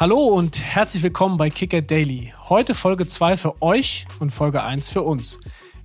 Hallo und herzlich willkommen bei Kicker Daily. Heute Folge 2 für euch und Folge 1 für uns.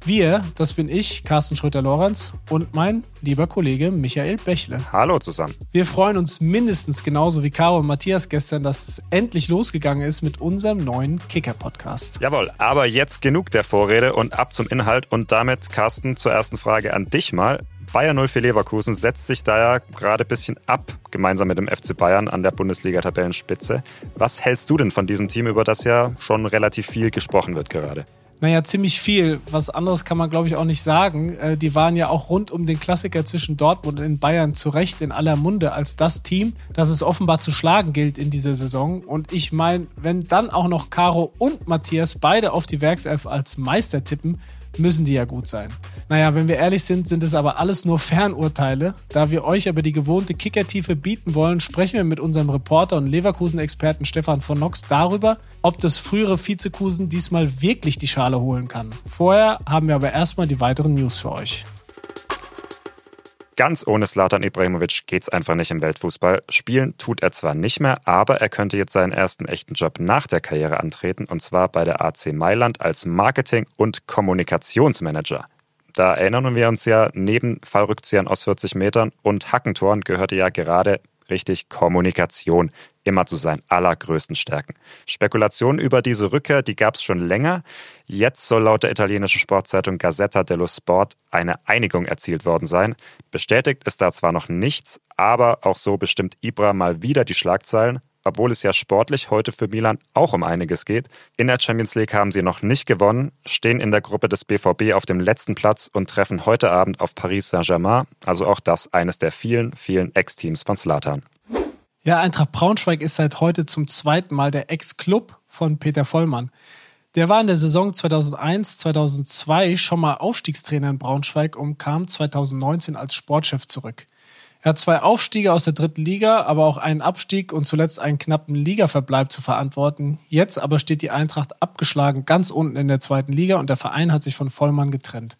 Wir, das bin ich, Carsten Schröter-Lorenz und mein lieber Kollege Michael Bächle. Hallo zusammen. Wir freuen uns mindestens genauso wie Caro und Matthias gestern, dass es endlich losgegangen ist mit unserem neuen Kicker-Podcast. Jawohl, aber jetzt genug der Vorrede und ab zum Inhalt und damit, Carsten, zur ersten Frage an dich mal. Bayern 04 Leverkusen setzt sich da ja gerade ein bisschen ab, gemeinsam mit dem FC Bayern an der Bundesliga-Tabellenspitze. Was hältst du denn von diesem Team, über das ja schon relativ viel gesprochen wird gerade? Naja, ziemlich viel. Was anderes kann man, glaube ich, auch nicht sagen. Äh, die waren ja auch rund um den Klassiker zwischen Dortmund und Bayern zu Recht in aller Munde als das Team, das es offenbar zu schlagen gilt in dieser Saison. Und ich meine, wenn dann auch noch Caro und Matthias beide auf die Werkself als Meister tippen, müssen die ja gut sein. Naja, wenn wir ehrlich sind, sind es aber alles nur Fernurteile. Da wir euch aber die gewohnte Kickertiefe bieten wollen, sprechen wir mit unserem Reporter und Leverkusen-Experten Stefan von Nox darüber, ob das frühere Vizekusen diesmal wirklich die Schale holen kann. Vorher haben wir aber erstmal die weiteren News für euch. Ganz ohne Slatan Ibrahimovic geht's einfach nicht im Weltfußball. Spielen tut er zwar nicht mehr, aber er könnte jetzt seinen ersten echten Job nach der Karriere antreten, und zwar bei der AC Mailand als Marketing- und Kommunikationsmanager. Da erinnern wir uns ja, neben Fallrückziehern aus 40 Metern und Hackentoren gehörte ja gerade richtig Kommunikation immer zu seinen allergrößten Stärken. Spekulationen über diese Rückkehr, die gab es schon länger. Jetzt soll laut der italienischen Sportzeitung Gazzetta dello Sport eine Einigung erzielt worden sein. Bestätigt ist da zwar noch nichts, aber auch so bestimmt Ibra mal wieder die Schlagzeilen obwohl es ja sportlich heute für Milan auch um einiges geht. In der Champions League haben sie noch nicht gewonnen, stehen in der Gruppe des BVB auf dem letzten Platz und treffen heute Abend auf Paris Saint-Germain, also auch das eines der vielen, vielen Ex-Teams von Slatan. Ja, Eintracht Braunschweig ist seit heute zum zweiten Mal der Ex-Club von Peter Vollmann. Der war in der Saison 2001, 2002 schon mal Aufstiegstrainer in Braunschweig und kam 2019 als Sportchef zurück. Er hat zwei Aufstiege aus der dritten Liga, aber auch einen Abstieg und zuletzt einen knappen Ligaverbleib zu verantworten. Jetzt aber steht die Eintracht abgeschlagen ganz unten in der zweiten Liga und der Verein hat sich von Vollmann getrennt.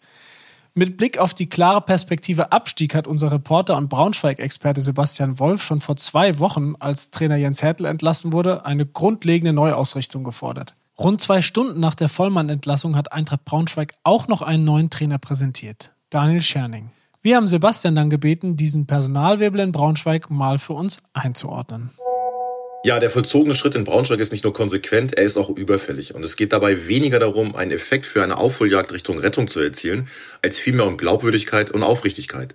Mit Blick auf die klare Perspektive Abstieg hat unser Reporter und Braunschweig-Experte Sebastian Wolf schon vor zwei Wochen, als Trainer Jens Hertel entlassen wurde, eine grundlegende Neuausrichtung gefordert. Rund zwei Stunden nach der Vollmann-Entlassung hat Eintracht Braunschweig auch noch einen neuen Trainer präsentiert, Daniel Scherning. Wir haben Sebastian dann gebeten, diesen Personalwirbel in Braunschweig mal für uns einzuordnen. Ja, der vollzogene Schritt in Braunschweig ist nicht nur konsequent, er ist auch überfällig. Und es geht dabei weniger darum, einen Effekt für eine Aufholjagd Richtung Rettung zu erzielen, als vielmehr um Glaubwürdigkeit und Aufrichtigkeit.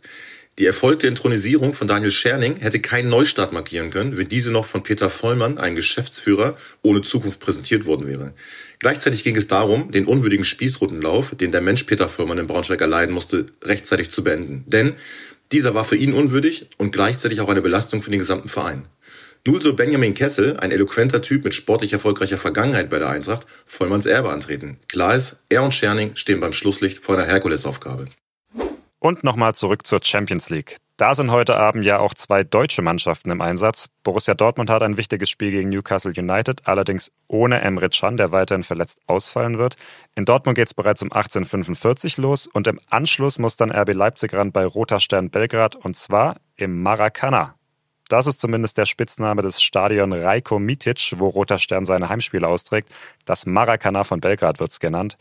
Die erfolgte Intronisierung von Daniel Scherning hätte keinen Neustart markieren können, wenn diese noch von Peter Vollmann, einem Geschäftsführer, ohne Zukunft präsentiert worden wäre. Gleichzeitig ging es darum, den unwürdigen Spießrutenlauf, den der Mensch Peter Vollmann in Braunschweig erleiden musste, rechtzeitig zu beenden. Denn dieser war für ihn unwürdig und gleichzeitig auch eine Belastung für den gesamten Verein. Nun soll Benjamin Kessel, ein eloquenter Typ mit sportlich erfolgreicher Vergangenheit bei der Eintracht, Vollmanns Erbe antreten. Klar ist, er und Scherning stehen beim Schlusslicht vor einer Herkulesaufgabe. Und nochmal zurück zur Champions League. Da sind heute Abend ja auch zwei deutsche Mannschaften im Einsatz. Borussia Dortmund hat ein wichtiges Spiel gegen Newcastle United, allerdings ohne Emre Can, der weiterhin verletzt ausfallen wird. In Dortmund geht es bereits um 18.45 los und im Anschluss muss dann RB Leipzig ran bei Roter Stern Belgrad und zwar im Maracana. Das ist zumindest der Spitzname des Stadion Rajko Mitic, wo Roter Stern seine Heimspiele austrägt. Das Maracana von Belgrad wird es genannt.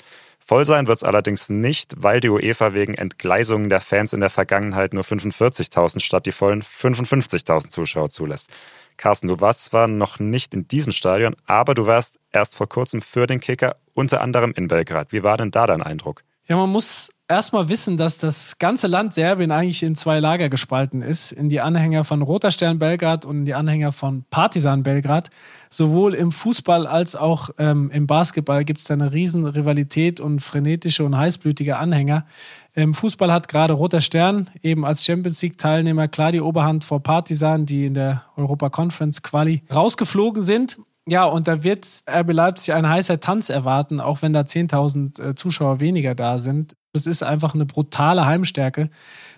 Voll sein wird es allerdings nicht, weil die UEFA wegen Entgleisungen der Fans in der Vergangenheit nur 45.000 statt die vollen 55.000 Zuschauer zulässt. Carsten, du warst zwar noch nicht in diesem Stadion, aber du warst erst vor kurzem für den Kicker, unter anderem in Belgrad. Wie war denn da dein Eindruck? Ja, man muss erstmal wissen, dass das ganze Land Serbien eigentlich in zwei Lager gespalten ist. In die Anhänger von Roter Stern Belgrad und in die Anhänger von Partisan Belgrad. Sowohl im Fußball als auch ähm, im Basketball gibt es eine riesen Rivalität und frenetische und heißblütige Anhänger. Im Fußball hat gerade Roter Stern eben als Champions League Teilnehmer klar die Oberhand vor Partisan, die in der Europa Conference Quali rausgeflogen sind. Ja, und da wird RB Leipzig ein heißer Tanz erwarten, auch wenn da 10.000 äh, Zuschauer weniger da sind. Das ist einfach eine brutale Heimstärke.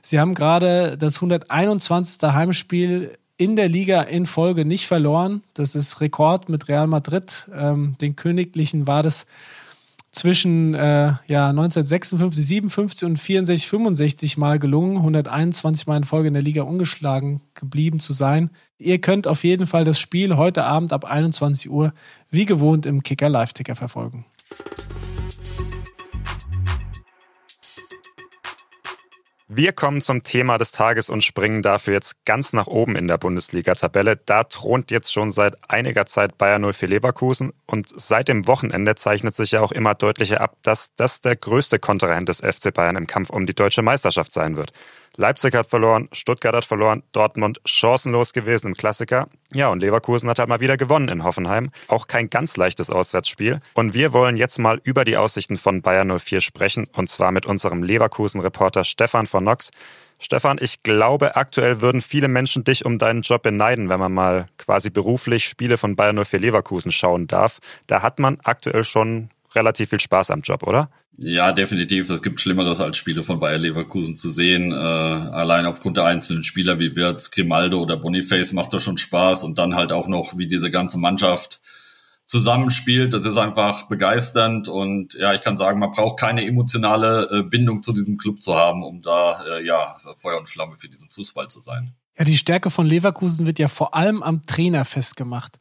Sie haben gerade das 121. Heimspiel in der Liga in Folge nicht verloren. Das ist Rekord mit Real Madrid. Ähm, den Königlichen war das zwischen äh, ja, 1956, 57 und 64, 65 Mal gelungen, 121 Mal in Folge in der Liga ungeschlagen geblieben zu sein. Ihr könnt auf jeden Fall das Spiel heute Abend ab 21 Uhr wie gewohnt im Kicker Live-Ticker verfolgen. Wir kommen zum Thema des Tages und springen dafür jetzt ganz nach oben in der Bundesliga-Tabelle. Da thront jetzt schon seit einiger Zeit Bayern 04 Leverkusen und seit dem Wochenende zeichnet sich ja auch immer deutlicher ab, dass das der größte Kontrahent des FC Bayern im Kampf um die deutsche Meisterschaft sein wird. Leipzig hat verloren, Stuttgart hat verloren, Dortmund chancenlos gewesen im Klassiker. Ja, und Leverkusen hat halt mal wieder gewonnen in Hoffenheim. Auch kein ganz leichtes Auswärtsspiel. Und wir wollen jetzt mal über die Aussichten von Bayern 04 sprechen. Und zwar mit unserem Leverkusen-Reporter Stefan von Nox. Stefan, ich glaube, aktuell würden viele Menschen dich um deinen Job beneiden, wenn man mal quasi beruflich Spiele von Bayern 04 Leverkusen schauen darf. Da hat man aktuell schon relativ viel Spaß am Job, oder? Ja, definitiv. Es gibt Schlimmeres als Spiele von Bayer Leverkusen zu sehen. Äh, allein aufgrund der einzelnen Spieler wie Wirtz, Grimaldo oder Boniface macht das schon Spaß und dann halt auch noch, wie diese ganze Mannschaft zusammenspielt. Das ist einfach begeisternd und ja, ich kann sagen, man braucht keine emotionale äh, Bindung zu diesem Club zu haben, um da äh, ja Feuer und Flamme für diesen Fußball zu sein. Ja, die Stärke von Leverkusen wird ja vor allem am Trainer festgemacht.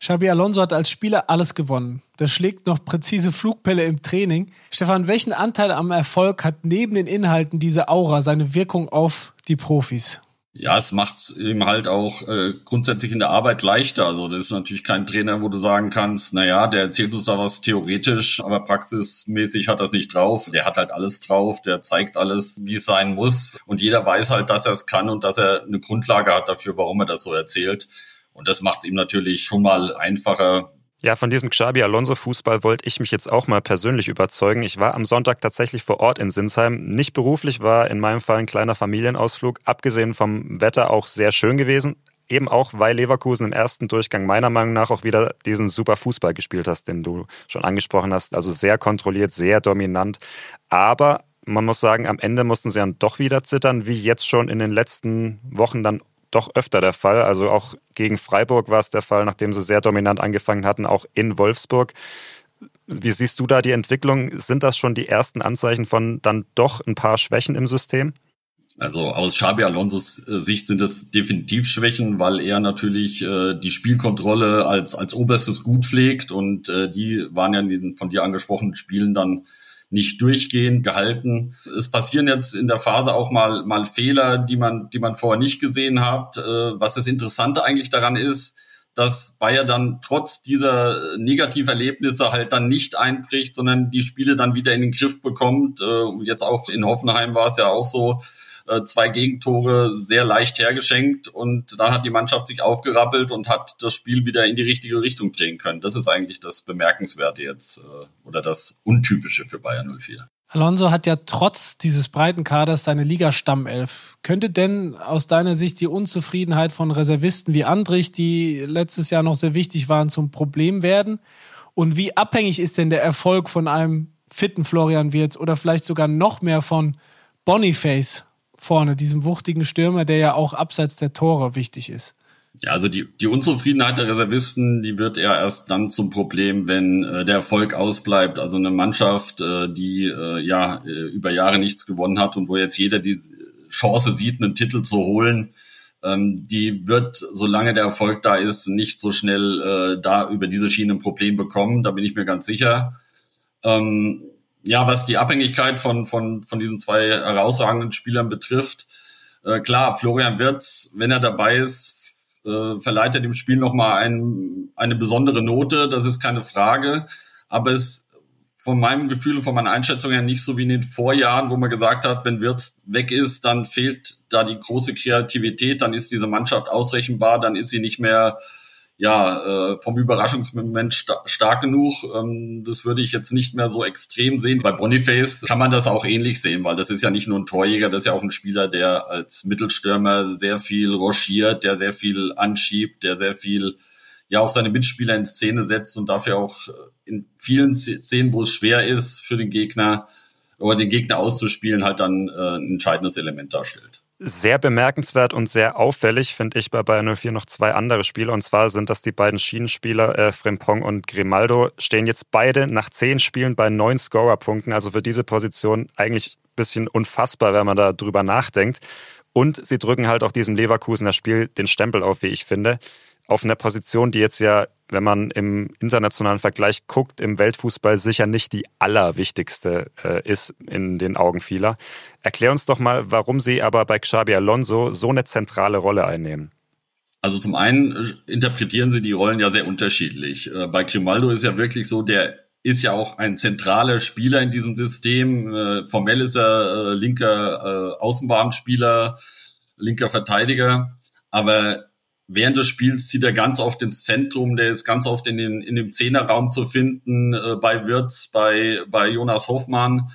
Xabi Alonso hat als Spieler alles gewonnen. Der schlägt noch präzise Flugpelle im Training. Stefan, welchen Anteil am Erfolg hat neben den Inhalten diese Aura seine Wirkung auf die Profis? Ja, es macht ihm halt auch äh, grundsätzlich in der Arbeit leichter. Also das ist natürlich kein Trainer, wo du sagen kannst, na ja, der erzählt uns da was theoretisch, aber praxismäßig hat das nicht drauf. Der hat halt alles drauf, der zeigt alles, wie es sein muss. Und jeder weiß halt, dass er es kann und dass er eine Grundlage hat dafür, warum er das so erzählt. Und das macht es ihm natürlich schon mal einfacher. Ja, von diesem Xabi Alonso Fußball wollte ich mich jetzt auch mal persönlich überzeugen. Ich war am Sonntag tatsächlich vor Ort in Sinsheim. Nicht beruflich, war in meinem Fall ein kleiner Familienausflug. Abgesehen vom Wetter auch sehr schön gewesen. Eben auch, weil Leverkusen im ersten Durchgang meiner Meinung nach auch wieder diesen super Fußball gespielt hast, den du schon angesprochen hast. Also sehr kontrolliert, sehr dominant. Aber man muss sagen, am Ende mussten sie dann doch wieder zittern, wie jetzt schon in den letzten Wochen dann doch öfter der Fall. Also auch gegen Freiburg war es der Fall, nachdem sie sehr dominant angefangen hatten, auch in Wolfsburg. Wie siehst du da die Entwicklung? Sind das schon die ersten Anzeichen von dann doch ein paar Schwächen im System? Also aus Xabi Alonsos äh, Sicht sind es definitiv Schwächen, weil er natürlich äh, die Spielkontrolle als als oberstes Gut pflegt und äh, die waren ja in den von dir angesprochenen Spielen dann nicht durchgehend gehalten. Es passieren jetzt in der Phase auch mal, mal Fehler, die man, die man vorher nicht gesehen hat. Äh, was das Interessante eigentlich daran ist, dass Bayer dann trotz dieser Negativerlebnisse halt dann nicht einbricht, sondern die Spiele dann wieder in den Griff bekommt. Äh, jetzt auch in Hoffenheim war es ja auch so, äh, zwei Gegentore sehr leicht hergeschenkt und dann hat die Mannschaft sich aufgerappelt und hat das Spiel wieder in die richtige Richtung drehen können. Das ist eigentlich das Bemerkenswerte jetzt äh, oder das Untypische für Bayern 04. Alonso hat ja trotz dieses breiten Kaders seine Liga-Stammelf. Könnte denn aus deiner Sicht die Unzufriedenheit von Reservisten wie Andrich, die letztes Jahr noch sehr wichtig waren, zum Problem werden? Und wie abhängig ist denn der Erfolg von einem fitten Florian Wirtz oder vielleicht sogar noch mehr von Boniface? Vorne, diesem wuchtigen Stürmer, der ja auch abseits der Tore wichtig ist. Ja, also die, die Unzufriedenheit der Reservisten, die wird eher erst dann zum Problem, wenn äh, der Erfolg ausbleibt. Also eine Mannschaft, äh, die äh, ja äh, über Jahre nichts gewonnen hat und wo jetzt jeder die Chance sieht, einen Titel zu holen, ähm, die wird, solange der Erfolg da ist, nicht so schnell äh, da über diese Schiene ein Problem bekommen. Da bin ich mir ganz sicher. Ähm, ja, was die Abhängigkeit von, von, von diesen zwei herausragenden Spielern betrifft, äh, klar, Florian Wirtz, wenn er dabei ist, äh, verleiht er dem Spiel nochmal ein, eine besondere Note, das ist keine Frage. Aber es von meinem Gefühl und von meiner Einschätzung her nicht so wie in den Vorjahren, wo man gesagt hat, wenn Wirtz weg ist, dann fehlt da die große Kreativität, dann ist diese Mannschaft ausrechenbar, dann ist sie nicht mehr ja, äh, vom Überraschungsmoment sta stark genug. Ähm, das würde ich jetzt nicht mehr so extrem sehen. Bei Boniface kann man das auch ähnlich sehen, weil das ist ja nicht nur ein Torjäger, das ist ja auch ein Spieler, der als Mittelstürmer sehr viel rochiert, der sehr viel anschiebt, der sehr viel ja auch seine Mitspieler in Szene setzt und dafür auch in vielen Szenen, wo es schwer ist für den Gegner oder den Gegner auszuspielen, halt dann äh, ein entscheidendes Element darstellt. Sehr bemerkenswert und sehr auffällig finde ich bei Bayern 04 noch zwei andere Spieler. Und zwar sind das die beiden Schienenspieler äh, Frimpong und Grimaldo. Stehen jetzt beide nach zehn Spielen bei neun Scorerpunkten. Also für diese Position eigentlich ein bisschen unfassbar, wenn man da drüber nachdenkt. Und sie drücken halt auch diesem Leverkusener Spiel den Stempel auf, wie ich finde. Auf einer Position, die jetzt ja, wenn man im internationalen Vergleich guckt, im Weltfußball sicher nicht die allerwichtigste äh, ist in den Augen vieler. Erklär uns doch mal, warum Sie aber bei Xabi Alonso so eine zentrale Rolle einnehmen. Also zum einen äh, interpretieren sie die Rollen ja sehr unterschiedlich. Äh, bei Grimaldo ist ja wirklich so, der ist ja auch ein zentraler Spieler in diesem System. Äh, formell ist er linker Außenbahnspieler, linker Verteidiger. Aber während des Spiels zieht er ganz oft ins Zentrum, der ist ganz oft in, den, in dem Zehnerraum zu finden, äh, bei Wirtz, bei, bei Jonas Hoffmann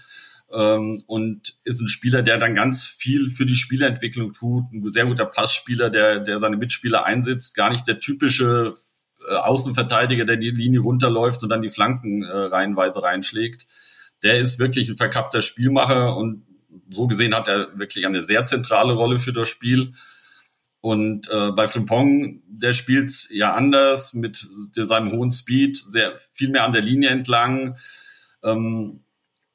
ähm, und ist ein Spieler, der dann ganz viel für die Spielentwicklung tut, ein sehr guter Passspieler, der, der seine Mitspieler einsetzt, gar nicht der typische äh, Außenverteidiger, der die Linie runterläuft und dann die Flanken äh, reihenweise reinschlägt. Der ist wirklich ein verkappter Spielmacher und so gesehen hat er wirklich eine sehr zentrale Rolle für das Spiel. Und äh, bei Frimpong, der spielt ja anders mit seinem hohen Speed, sehr viel mehr an der Linie entlang. Ähm,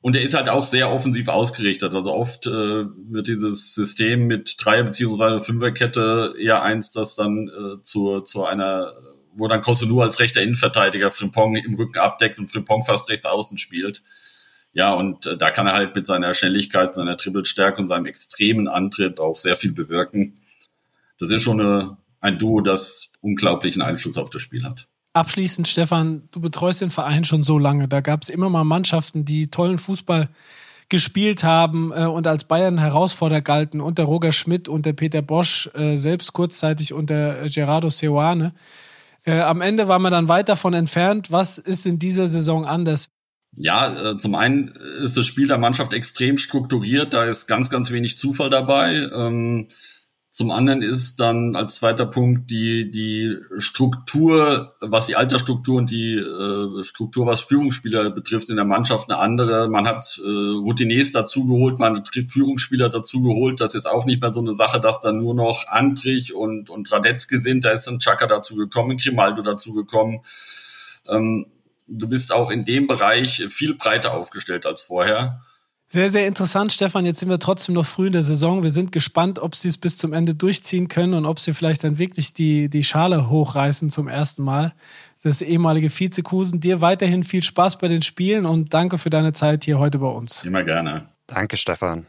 und er ist halt auch sehr offensiv ausgerichtet. Also oft äh, wird dieses System mit Dreier- bzw. Fünferkette eher eins, das dann äh, zu, zu einer, wo dann Kosunu als rechter Innenverteidiger Frimpong im Rücken abdeckt und Frimpong fast rechts außen spielt. Ja, und äh, da kann er halt mit seiner Schnelligkeit, seiner Trippelstärke und seinem extremen Antritt auch sehr viel bewirken das ist schon eine, ein Duo, das unglaublichen Einfluss auf das Spiel hat. Abschließend, Stefan, du betreust den Verein schon so lange. Da gab es immer mal Mannschaften, die tollen Fußball gespielt haben äh, und als Bayern Herausforderer galten und der Roger Schmidt und der Peter Bosch, äh, selbst kurzzeitig unter Gerardo Seoane. Äh, am Ende war man dann weit davon entfernt. Was ist in dieser Saison anders? Ja, äh, zum einen ist das Spiel der Mannschaft extrem strukturiert. Da ist ganz, ganz wenig Zufall dabei. Ähm, zum anderen ist dann als zweiter Punkt die, die Struktur, was die Altersstruktur und die äh, Struktur, was Führungsspieler betrifft in der Mannschaft eine andere. Man hat äh, Routiniers dazugeholt, man hat Führungsspieler dazugeholt. Das ist auch nicht mehr so eine Sache, dass da nur noch Antrich und, und Radetzky sind. Da ist ein Chaka dazugekommen, Grimaldo dazugekommen. Ähm, du bist auch in dem Bereich viel breiter aufgestellt als vorher. Sehr, sehr interessant, Stefan. Jetzt sind wir trotzdem noch früh in der Saison. Wir sind gespannt, ob sie es bis zum Ende durchziehen können und ob sie vielleicht dann wirklich die, die Schale hochreißen zum ersten Mal. Das ehemalige Vizekusen. Dir weiterhin viel Spaß bei den Spielen und danke für deine Zeit hier heute bei uns. Immer gerne. Danke, Stefan.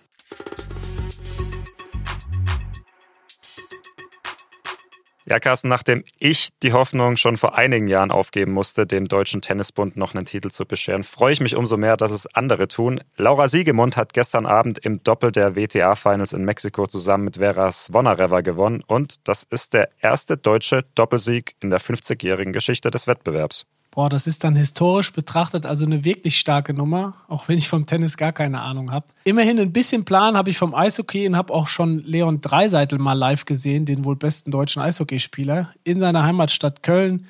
Ja, Carsten, nachdem ich die Hoffnung schon vor einigen Jahren aufgeben musste, dem Deutschen Tennisbund noch einen Titel zu bescheren, freue ich mich umso mehr, dass es andere tun. Laura Siegemund hat gestern Abend im Doppel der WTA-Finals in Mexiko zusammen mit Vera Svonareva gewonnen und das ist der erste deutsche Doppelsieg in der 50-jährigen Geschichte des Wettbewerbs. Boah, das ist dann historisch betrachtet also eine wirklich starke Nummer, auch wenn ich vom Tennis gar keine Ahnung habe. Immerhin ein bisschen Plan habe ich vom Eishockey und habe auch schon Leon Dreiseitel mal live gesehen, den wohl besten deutschen Eishockeyspieler, in seiner Heimatstadt Köln.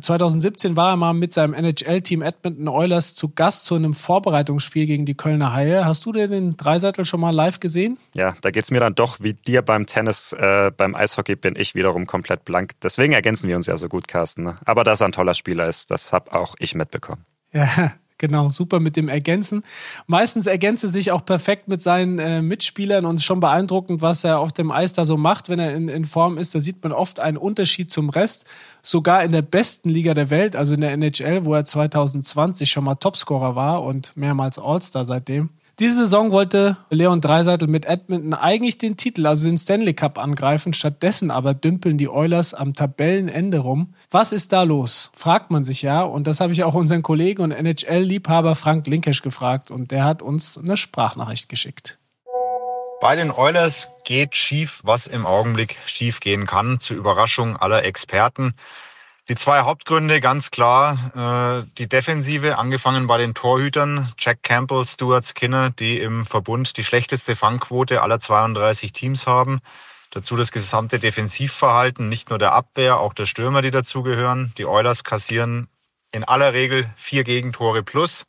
2017 ähm, war er mal mit seinem NHL-Team Edmonton Oilers zu Gast zu einem Vorbereitungsspiel gegen die Kölner Haie. Hast du denn den Dreiseitel schon mal live gesehen? Ja, da geht es mir dann doch wie dir beim Tennis, äh, beim Eishockey bin ich wiederum komplett blank. Deswegen ergänzen wir uns ja so gut, Carsten. Ne? Aber dass er ein toller Spieler ist, das habe auch ich mitbekommen. Ja, Genau, super mit dem Ergänzen. Meistens ergänzt er sich auch perfekt mit seinen äh, Mitspielern und ist schon beeindruckend, was er auf dem Eis da so macht, wenn er in, in Form ist. Da sieht man oft einen Unterschied zum Rest. Sogar in der besten Liga der Welt, also in der NHL, wo er 2020 schon mal Topscorer war und mehrmals All-Star seitdem. Diese Saison wollte Leon Dreiseitel mit Edmonton eigentlich den Titel, also den Stanley Cup, angreifen. Stattdessen aber dümpeln die Oilers am Tabellenende rum. Was ist da los? Fragt man sich ja. Und das habe ich auch unseren Kollegen und NHL-Liebhaber Frank Linkesch gefragt. Und der hat uns eine Sprachnachricht geschickt. Bei den Oilers geht schief, was im Augenblick schief gehen kann, zur Überraschung aller Experten. Die zwei Hauptgründe ganz klar. Äh, die Defensive, angefangen bei den Torhütern, Jack Campbell, Stuart Skinner, die im Verbund die schlechteste Fangquote aller 32 Teams haben. Dazu das gesamte Defensivverhalten, nicht nur der Abwehr, auch der Stürmer, die dazugehören. Die Oilers kassieren in aller Regel vier Gegentore plus.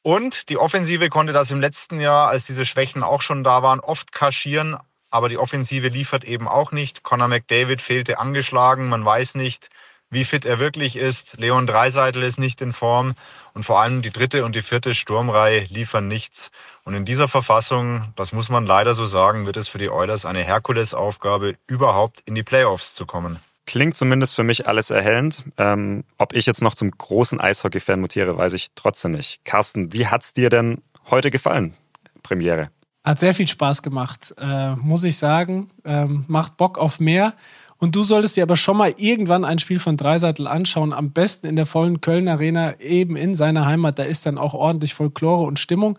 Und die Offensive konnte das im letzten Jahr, als diese Schwächen auch schon da waren, oft kaschieren, aber die Offensive liefert eben auch nicht. Conor McDavid fehlte angeschlagen, man weiß nicht, wie fit er wirklich ist. Leon Dreiseitel ist nicht in Form und vor allem die dritte und die vierte Sturmreihe liefern nichts. Und in dieser Verfassung, das muss man leider so sagen, wird es für die Oilers eine Herkulesaufgabe, überhaupt in die Playoffs zu kommen. Klingt zumindest für mich alles erhellend. Ähm, ob ich jetzt noch zum großen Eishockey-Fan mutiere, weiß ich trotzdem nicht. Carsten, wie hat's dir denn heute gefallen? Premiere. Hat sehr viel Spaß gemacht, äh, muss ich sagen. Ähm, macht Bock auf mehr. Und du solltest dir aber schon mal irgendwann ein Spiel von Dreiseitel anschauen. Am besten in der vollen Köln Arena, eben in seiner Heimat. Da ist dann auch ordentlich Folklore und Stimmung.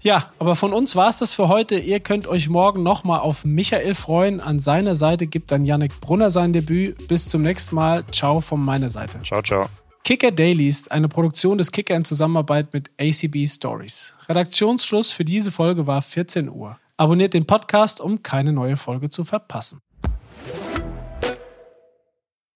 Ja, aber von uns war es das für heute. Ihr könnt euch morgen nochmal auf Michael freuen. An seiner Seite gibt dann Yannick Brunner sein Debüt. Bis zum nächsten Mal. Ciao von meiner Seite. Ciao, ciao. Kicker Daily ist eine Produktion des Kicker in Zusammenarbeit mit ACB Stories. Redaktionsschluss für diese Folge war 14 Uhr. Abonniert den Podcast, um keine neue Folge zu verpassen.